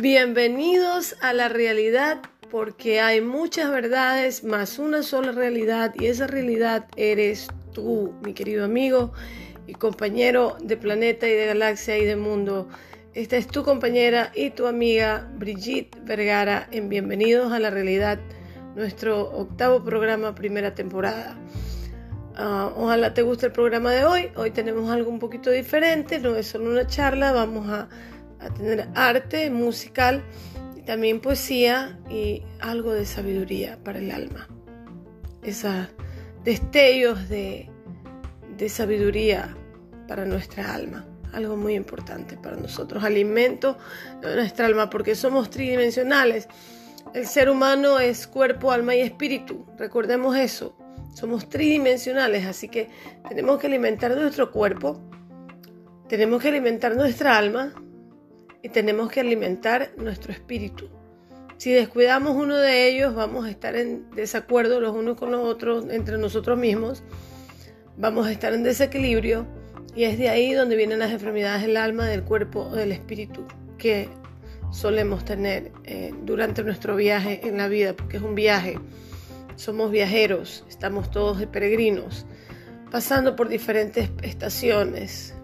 Bienvenidos a la realidad porque hay muchas verdades más una sola realidad y esa realidad eres tú, mi querido amigo y compañero de planeta y de galaxia y de mundo. Esta es tu compañera y tu amiga Brigitte Vergara en Bienvenidos a la realidad, nuestro octavo programa, primera temporada. Ah, ojalá te guste el programa de hoy. Hoy tenemos algo un poquito diferente, no es solo una charla, vamos a a tener arte musical y también poesía y algo de sabiduría para el alma. Esos destellos de, de sabiduría para nuestra alma. Algo muy importante para nosotros. Alimento de nuestra alma porque somos tridimensionales. El ser humano es cuerpo, alma y espíritu. Recordemos eso. Somos tridimensionales, así que tenemos que alimentar nuestro cuerpo, tenemos que alimentar nuestra alma y tenemos que alimentar nuestro espíritu. Si descuidamos uno de ellos, vamos a estar en desacuerdo los unos con los otros, entre nosotros mismos, vamos a estar en desequilibrio y es de ahí donde vienen las enfermedades del alma, del cuerpo o del espíritu que solemos tener eh, durante nuestro viaje en la vida, porque es un viaje. Somos viajeros, estamos todos de peregrinos, pasando por diferentes estaciones,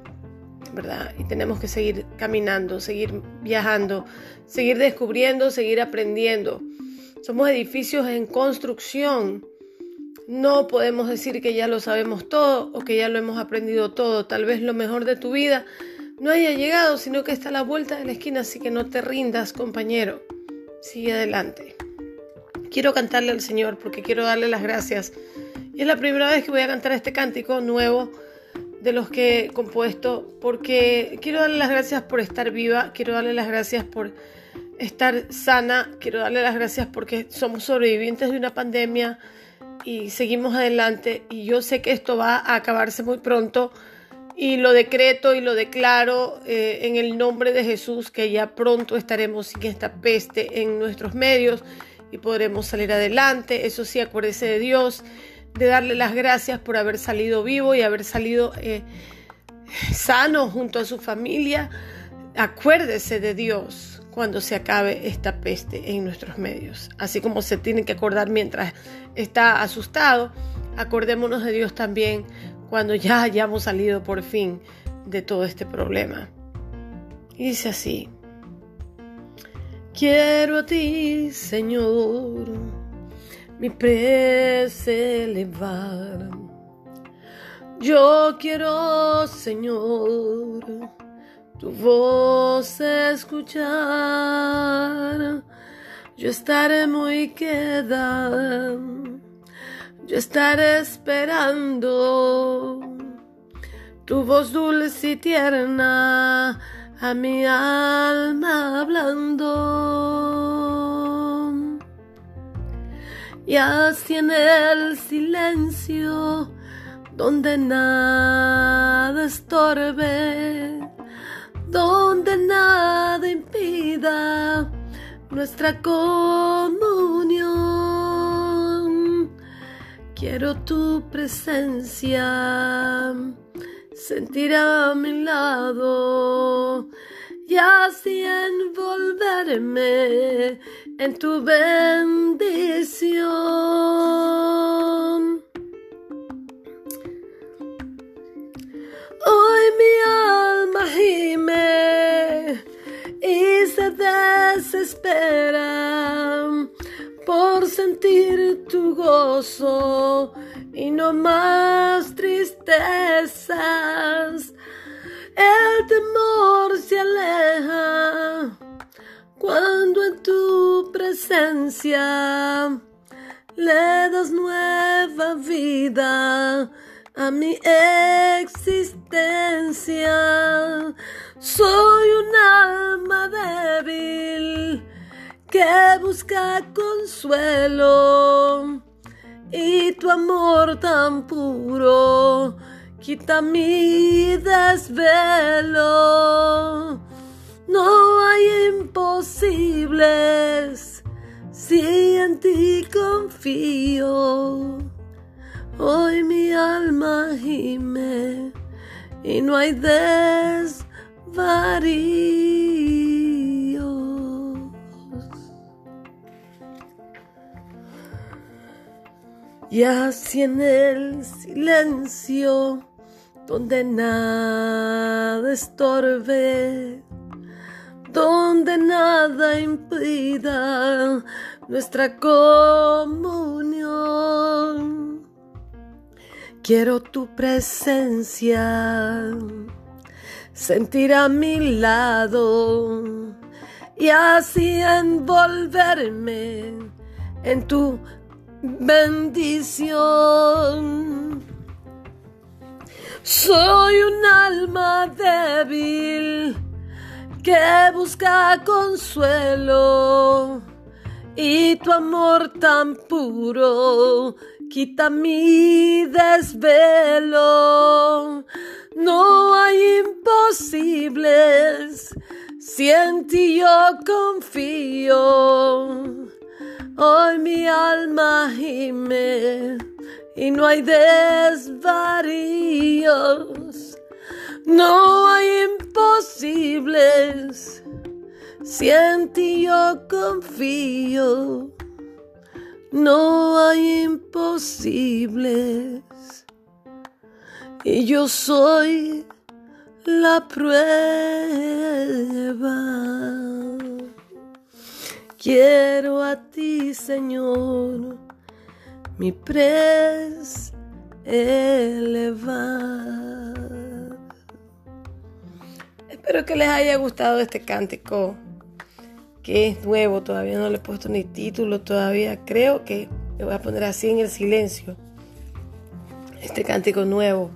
Y tenemos que seguir caminando, seguir viajando, seguir descubriendo, seguir aprendiendo. Somos edificios en construcción. No podemos decir que ya lo sabemos todo o que ya lo hemos aprendido todo. Tal vez lo mejor de tu vida no haya llegado, sino que está a la vuelta de la esquina, así que no te rindas, compañero. Sigue adelante. Quiero cantarle al Señor porque quiero darle las gracias. Y es la primera vez que voy a cantar este cántico nuevo de los que he compuesto, porque quiero darle las gracias por estar viva, quiero darle las gracias por estar sana, quiero darle las gracias porque somos sobrevivientes de una pandemia y seguimos adelante y yo sé que esto va a acabarse muy pronto y lo decreto y lo declaro eh, en el nombre de Jesús que ya pronto estaremos sin esta peste en nuestros medios y podremos salir adelante. Eso sí, acuérdese de Dios de darle las gracias por haber salido vivo y haber salido eh, sano junto a su familia. Acuérdese de Dios cuando se acabe esta peste en nuestros medios. Así como se tiene que acordar mientras está asustado, acordémonos de Dios también cuando ya hayamos salido por fin de todo este problema. Y dice así, quiero a ti, Señor mi prece elevar. Yo quiero, Señor, tu voz escuchar. Yo estaré muy quedada, yo estaré esperando tu voz dulce y tierna a mi alma hablando y así en el silencio donde nada estorbe, donde nada impida nuestra comunión. Quiero tu presencia, sentir a mi lado y así envolverme en tu bendición. Hoy mi alma gime y se desespera por sentir tu gozo y no más tristezas. El temor se aleja cuando en tu presencia le das nueva vida a mi existencia. Soy un alma débil que busca consuelo y tu amor tan puro quita mi desvelo. en ti confío. Hoy mi alma gime y no hay desvaríos. Y así en el silencio donde nada estorbe, donde nada impida nuestra comunión. Quiero tu presencia, sentir a mi lado y así envolverme en tu bendición. Soy un alma débil que busca consuelo y tu amor tan puro quita mi desvelo. No hay imposibles, si en ti yo confío. Hoy mi alma gime y no hay desvaríos, no hay imposibles. Si en ti yo confío, no hay imposibles. Y yo soy la prueba. Quiero a ti, Señor, mi pres elevar. Espero que les haya gustado este cántico, que es nuevo, todavía no le he puesto ni título, todavía creo que le voy a poner así en el silencio. Este cántico nuevo.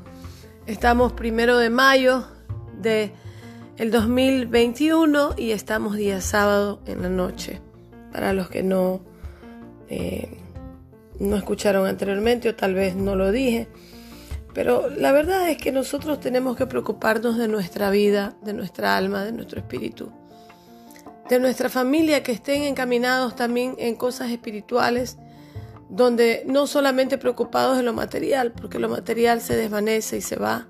Estamos primero de mayo de el 2021 y estamos día sábado en la noche para los que no, eh, no escucharon anteriormente o tal vez no lo dije. Pero la verdad es que nosotros tenemos que preocuparnos de nuestra vida, de nuestra alma, de nuestro espíritu, de nuestra familia, que estén encaminados también en cosas espirituales, donde no solamente preocupados de lo material, porque lo material se desvanece y se va,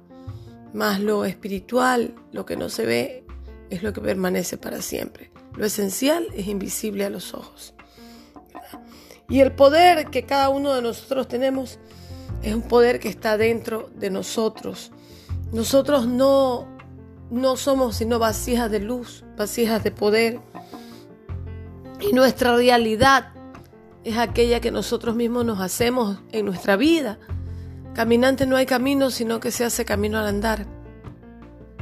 más lo espiritual, lo que no se ve, es lo que permanece para siempre. Lo esencial es invisible a los ojos. Y el poder que cada uno de nosotros tenemos es un poder que está dentro de nosotros. Nosotros no, no somos sino vasijas de luz, vasijas de poder. Y nuestra realidad es aquella que nosotros mismos nos hacemos en nuestra vida. Caminante no hay camino, sino que se hace camino al andar.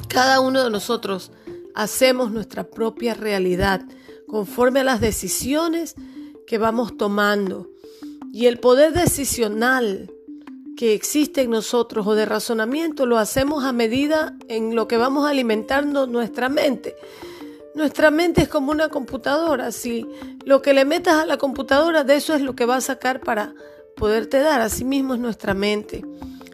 Cada uno de nosotros hacemos nuestra propia realidad conforme a las decisiones que vamos tomando. Y el poder decisional que existe en nosotros o de razonamiento lo hacemos a medida en lo que vamos alimentando nuestra mente. Nuestra mente es como una computadora. Si lo que le metas a la computadora, de eso es lo que va a sacar para poderte dar. Así mismo es nuestra mente.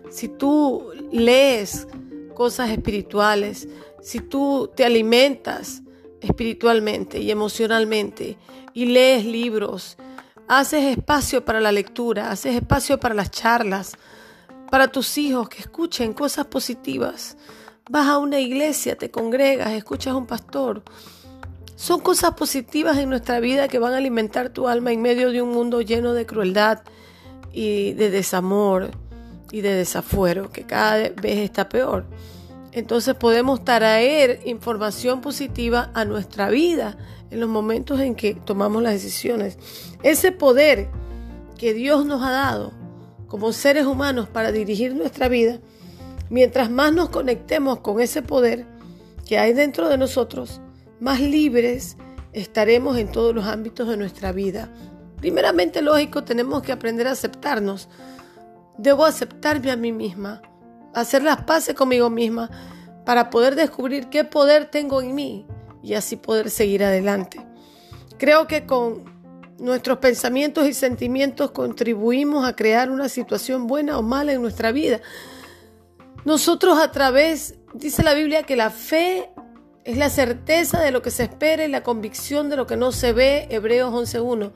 Si tú lees cosas espirituales, si tú te alimentas espiritualmente y emocionalmente y lees libros, haces espacio para la lectura, haces espacio para las charlas, para tus hijos que escuchen cosas positivas. Vas a una iglesia, te congregas, escuchas a un pastor. Son cosas positivas en nuestra vida que van a alimentar tu alma en medio de un mundo lleno de crueldad y de desamor y de desafuero, que cada vez está peor entonces podemos traer información positiva a nuestra vida en los momentos en que tomamos las decisiones. Ese poder que Dios nos ha dado como seres humanos para dirigir nuestra vida, mientras más nos conectemos con ese poder que hay dentro de nosotros, más libres estaremos en todos los ámbitos de nuestra vida. Primeramente, lógico, tenemos que aprender a aceptarnos. Debo aceptarme a mí misma hacer las paces conmigo misma para poder descubrir qué poder tengo en mí y así poder seguir adelante. Creo que con nuestros pensamientos y sentimientos contribuimos a crear una situación buena o mala en nuestra vida. Nosotros a través, dice la Biblia, que la fe es la certeza de lo que se espera y la convicción de lo que no se ve, Hebreos 11.1.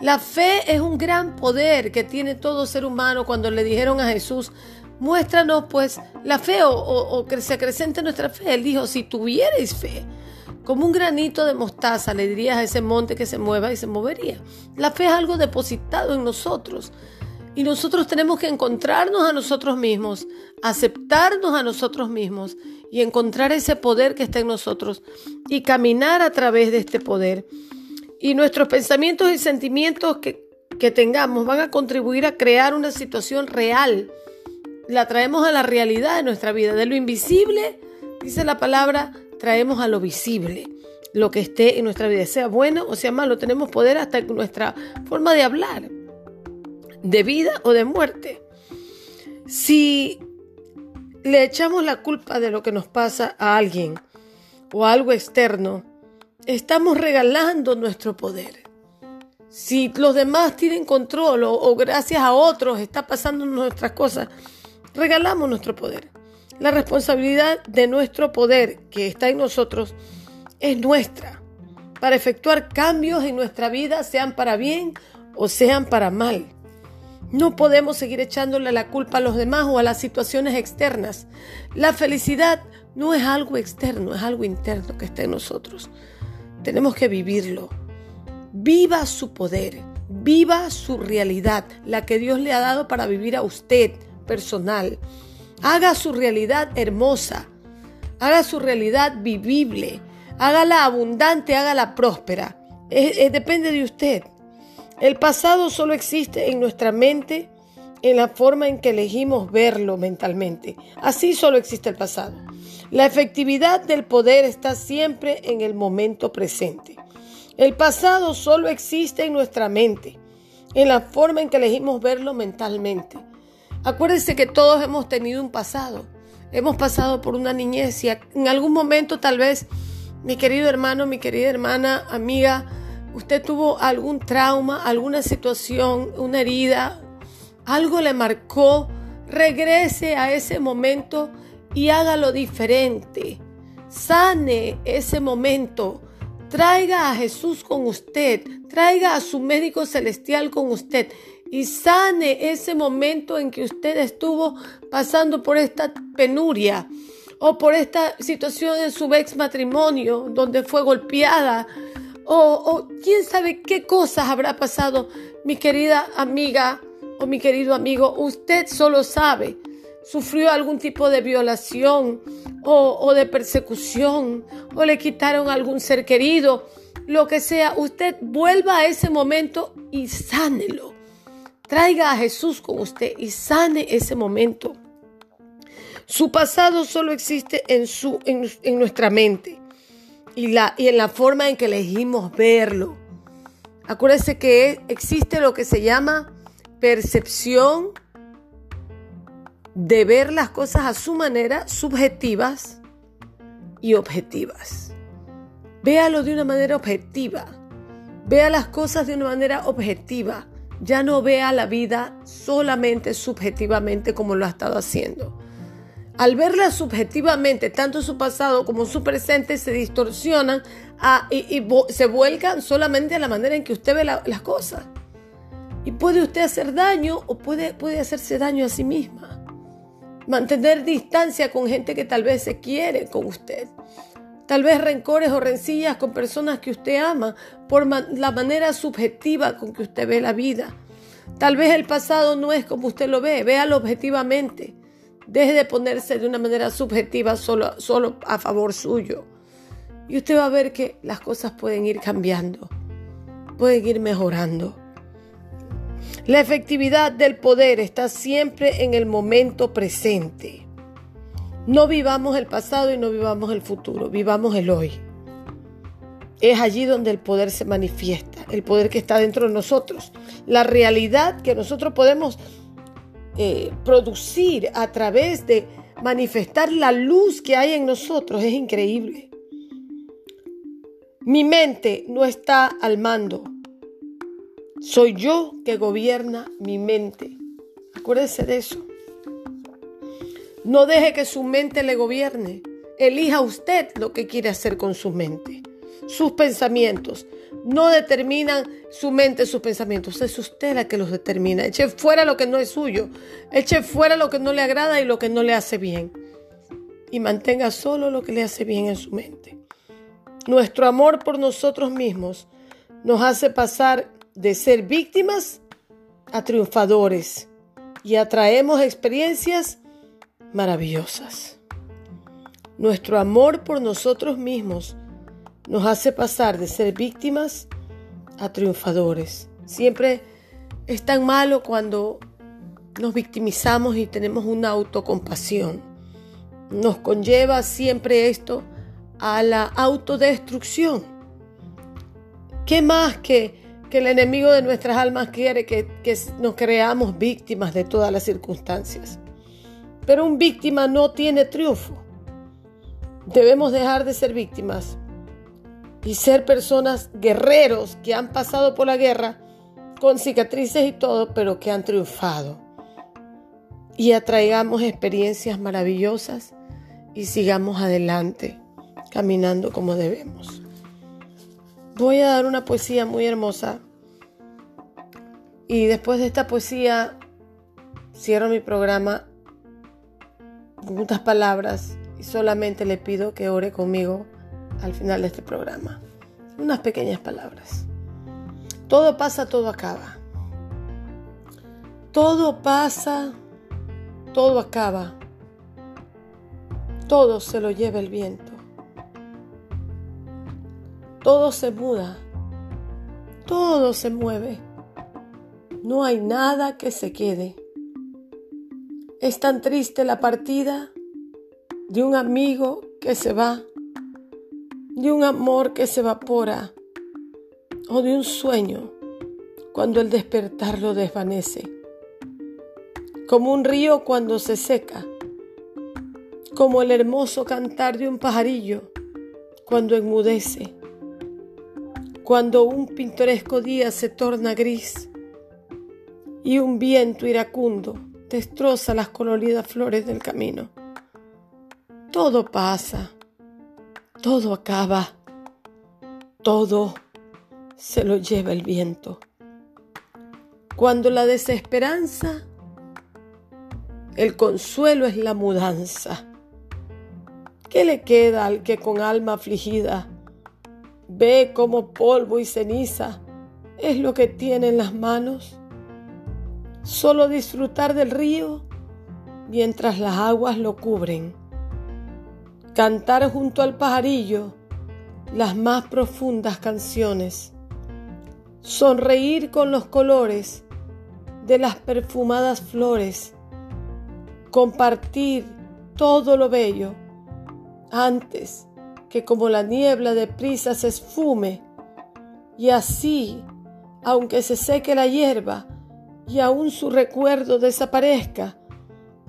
La fe es un gran poder que tiene todo ser humano cuando le dijeron a Jesús, muéstranos pues la fe o, que se acrecente nuestra fe. Él dijo, si tuvierais fe, como un granito de mostaza, le dirías a ese monte que se mueva y se movería. La fe es algo depositado en nosotros. Y nosotros tenemos que encontrarnos a nosotros mismos, aceptarnos a nosotros mismos y encontrar ese poder que está en nosotros y caminar a través de este poder. Y nuestros pensamientos y sentimientos que, que tengamos van a contribuir a crear una situación real. La traemos a la realidad de nuestra vida. De lo invisible, dice la palabra, traemos a lo visible lo que esté en nuestra vida, sea bueno o sea malo. Tenemos poder hasta en nuestra forma de hablar de vida o de muerte. Si le echamos la culpa de lo que nos pasa a alguien o a algo externo, estamos regalando nuestro poder. Si los demás tienen control o, gracias a otros está pasando nuestras cosas, regalamos nuestro poder. La responsabilidad de nuestro poder que está en nosotros es nuestra para efectuar cambios en nuestra vida, sean para bien o sean para mal. No podemos seguir echándole la culpa a los demás o a las situaciones externas. La felicidad no es algo externo, es algo interno que está en nosotros. Tenemos que vivirlo. Viva su poder, viva su realidad, la que Dios le ha dado para vivir a usted personal. Haga su realidad hermosa, haga su realidad vivible, hágala abundante, hágala próspera. depende de usted. El pasado solo existe en nuestra mente, en la forma en que elegimos verlo mentalmente. Así solo existe el pasado. La efectividad del poder está siempre en el momento presente. El pasado solo existe en nuestra mente, en la forma en que elegimos verlo mentalmente. Acuérdense que todos hemos tenido un pasado. Hemos pasado por una niñez y en algún momento tal vez, mi querido hermano, mi querida hermana, amiga, usted tuvo algún trauma, alguna situación, una herida, algo le marcó, regrese a ese momento y hágalo diferente. Sane ese momento. Traiga a Jesús con usted. Traiga a su médico celestial con usted. Y sane ese momento en que usted estuvo pasando por esta penuria o por esta situación en su ex matrimonio donde fue golpeada o, quién sabe qué cosas habrá pasado, mi querida amiga o mi querido amigo, usted solo sabe. Sufrió algún tipo de violación o, o de persecución o le quitaron algún ser querido, lo que sea, usted vuelva a ese momento y sánelo. Traiga a Jesús con usted y sane ese momento. Su pasado solo existe en, su, en nuestra mente y, la, y en la forma en que elegimos verlo. Acuérdese que existe lo que se llama percepción de ver las cosas a su manera, subjetivas y objetivas. Véalo de una manera objetiva. Vea las cosas de una manera objetiva. Ya no vea la vida solamente subjetivamente como lo ha estado haciendo. Al verla subjetivamente, tanto su pasado como su presente se distorsionan y, se vuelcan solamente a la manera en que usted ve las cosas. Y puede usted hacer daño o puede, puede hacerse daño a sí misma. Mantener distancia con gente que tal vez se quiere con usted. Tal vez rencores o rencillas con personas que usted ama por la manera subjetiva con que usted ve la vida. Tal vez el pasado no es como usted lo ve, véalo objetivamente. Deje de ponerse de una manera subjetiva solo, solo a favor suyo. Y usted va a ver que las cosas pueden ir cambiando, pueden ir mejorando. La efectividad del poder está siempre en el momento presente. No vivamos el pasado y no vivamos el futuro, vivamos el hoy. Es allí donde el poder se manifiesta, el poder que está dentro de nosotros, la realidad que nosotros podemos eh, producir a través de manifestar la luz que hay en nosotros es increíble. Mi mente no está al mando. Soy yo que gobierna mi mente. Acuérdese de eso. No deje que su mente le gobierne. Elija usted lo que quiere hacer con su mente. Sus pensamientos no determinan su mente, sus pensamientos. Es usted la que los determina. Eche fuera lo que no es suyo. Eche fuera lo que no le agrada y lo que no le hace bien. Y mantenga solo lo que le hace bien en su mente. Nuestro amor por nosotros mismos nos hace pasar de ser víctimas a triunfadores y atraemos experiencias maravillosas. Nuestro amor por nosotros mismos nos hace pasar de ser víctimas a triunfadores. Siempre es tan malo cuando nos victimizamos y tenemos una autocompasión. Nos conlleva siempre esto a la autodestrucción. ¿Qué más que, que el enemigo de nuestras almas quiere que, que nos creamos víctimas de todas las circunstancias? Pero un víctima no tiene triunfo. Debemos dejar de ser víctimas y ser personas guerreros que han pasado por la guerra con cicatrices y todo, pero que han triunfado. Y atraigamos experiencias maravillosas y sigamos adelante, caminando como debemos. Voy a dar una poesía muy hermosa y después de esta poesía cierro mi programa unas palabras y solamente le pido que ore conmigo al final de este programa. Unas pequeñas palabras. Todo pasa, todo acaba. Todo pasa, todo acaba. Todo se lo lleva el viento. Todo se muda. Todo se mueve. No hay nada que se quede. Es tan triste la partida de un amigo que se va de un amor que se evapora o de un sueño cuando el despertar lo desvanece, como un río cuando se seca, como el hermoso cantar de un pajarillo cuando enmudece, cuando un pintoresco día se torna gris y un viento iracundo destroza las coloridas flores del camino. Todo pasa todo acaba, todo se lo lleva el viento. Cuando la desesperanza, el consuelo es la mudanza. ¿Qué le queda al que con alma afligida ve como polvo y ceniza es lo que tiene en las manos? Solo disfrutar del río mientras las aguas lo cubren. Cantar junto al pajarillo las más profundas canciones, sonreír con los colores de las perfumadas flores, compartir todo lo bello antes que como la niebla de prisa se esfume. Y así, aunque se seque la hierba y aún su recuerdo desaparezca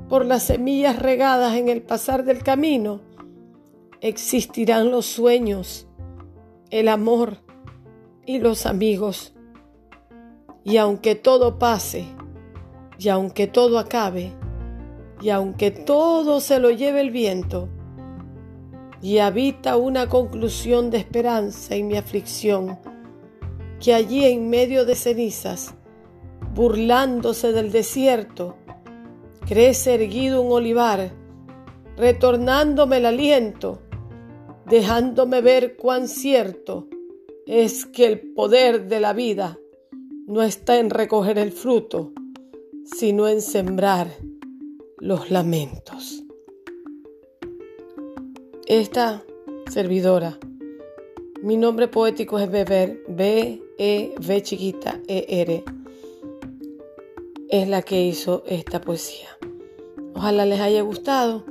por las semillas regadas en el pasar del camino, existirán los sueños, el amor y los amigos. Y aunque todo pase, y aunque todo acabe, y aunque todo se lo lleve el viento, y habita una conclusión de esperanza en mi aflicción, que allí en medio de cenizas, burlándose del desierto, crece erguido un olivar, retornándome el aliento dejándome ver cuán cierto es que el poder de la vida no está en recoger el fruto, sino en sembrar los lamentos. Esta servidora, mi nombre poético es Beber, B, E, chiquita, E, R, es la que hizo esta poesía. Ojalá les haya gustado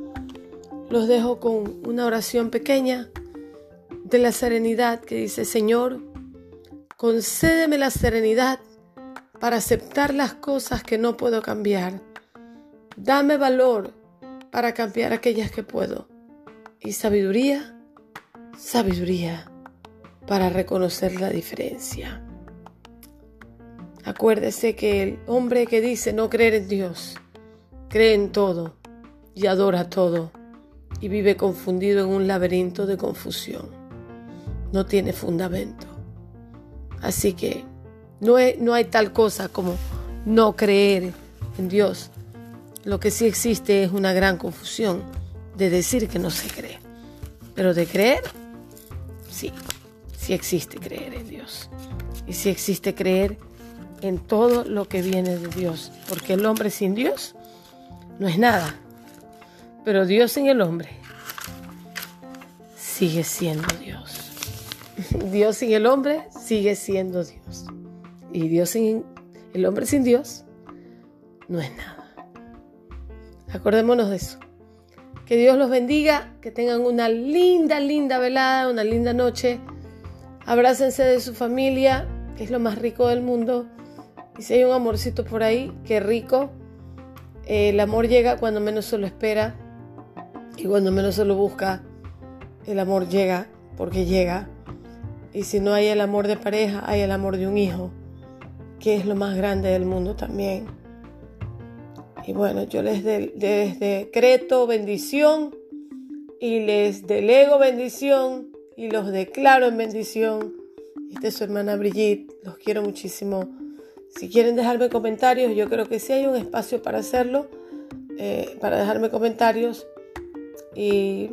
los dejo con una oración pequeña de la serenidad que dice, Señor, concédeme la serenidad para aceptar las cosas que no puedo cambiar. Dame valor para cambiar aquellas que puedo. Y sabiduría, sabiduría para reconocer la diferencia. Acuérdese que el hombre que dice no creer en Dios, cree en todo y adora todo y vive confundido en un laberinto de confusión. No tiene fundamento. Así que no, no hay tal cosa como no creer en Dios. Lo que sí existe es una gran confusión de decir que no se cree. Pero de creer, sí, sí existe creer en Dios. Y si existe creer en todo lo que viene de Dios, porque el hombre sin Dios no es nada, pero Dios sin el hombre sigue siendo Dios. Dios sin el hombre sigue siendo Dios. Y Dios sin el hombre sin Dios no es nada. Acordémonos de eso. Que Dios los bendiga, que tengan una linda, linda velada, una linda noche. Abrácense de su familia, que es lo más rico del mundo. Y si hay un amorcito por ahí, qué rico. el amor llega cuando menos se lo espera y cuando menos se lo busca. El amor llega porque llega. Y si no hay el amor de pareja, hay el amor de un hijo, que es lo más grande del mundo también. Y bueno, yo les, les decreto bendición y les delego bendición y los declaro en bendición. Esta es su hermana Brigitte, los quiero muchísimo. Si quieren dejarme comentarios, yo creo que sí hay un espacio para hacerlo, eh, para dejarme comentarios. Y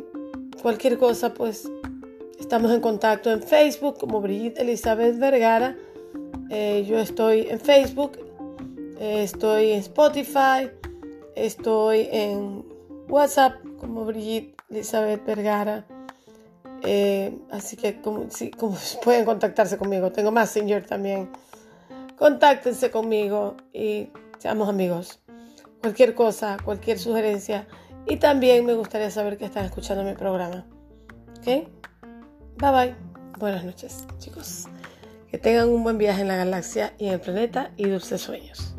cualquier cosa, pues estamos en contacto en Facebook como Brigitte Elizabeth Vergara. Eh, yo estoy en Facebook, eh, estoy en Spotify, estoy en WhatsApp como Brigitte Elizabeth Vergara. Así que como, pueden contactarse conmigo. Tengo más señor también. Contáctense conmigo y seamos amigos. Cualquier cosa, cualquier sugerencia. Y también me gustaría saber que están escuchando mi programa. ¿Ok? Bye bye. Buenas noches, chicos. Que tengan un buen viaje en la galaxia y en el planeta y dulces sueños.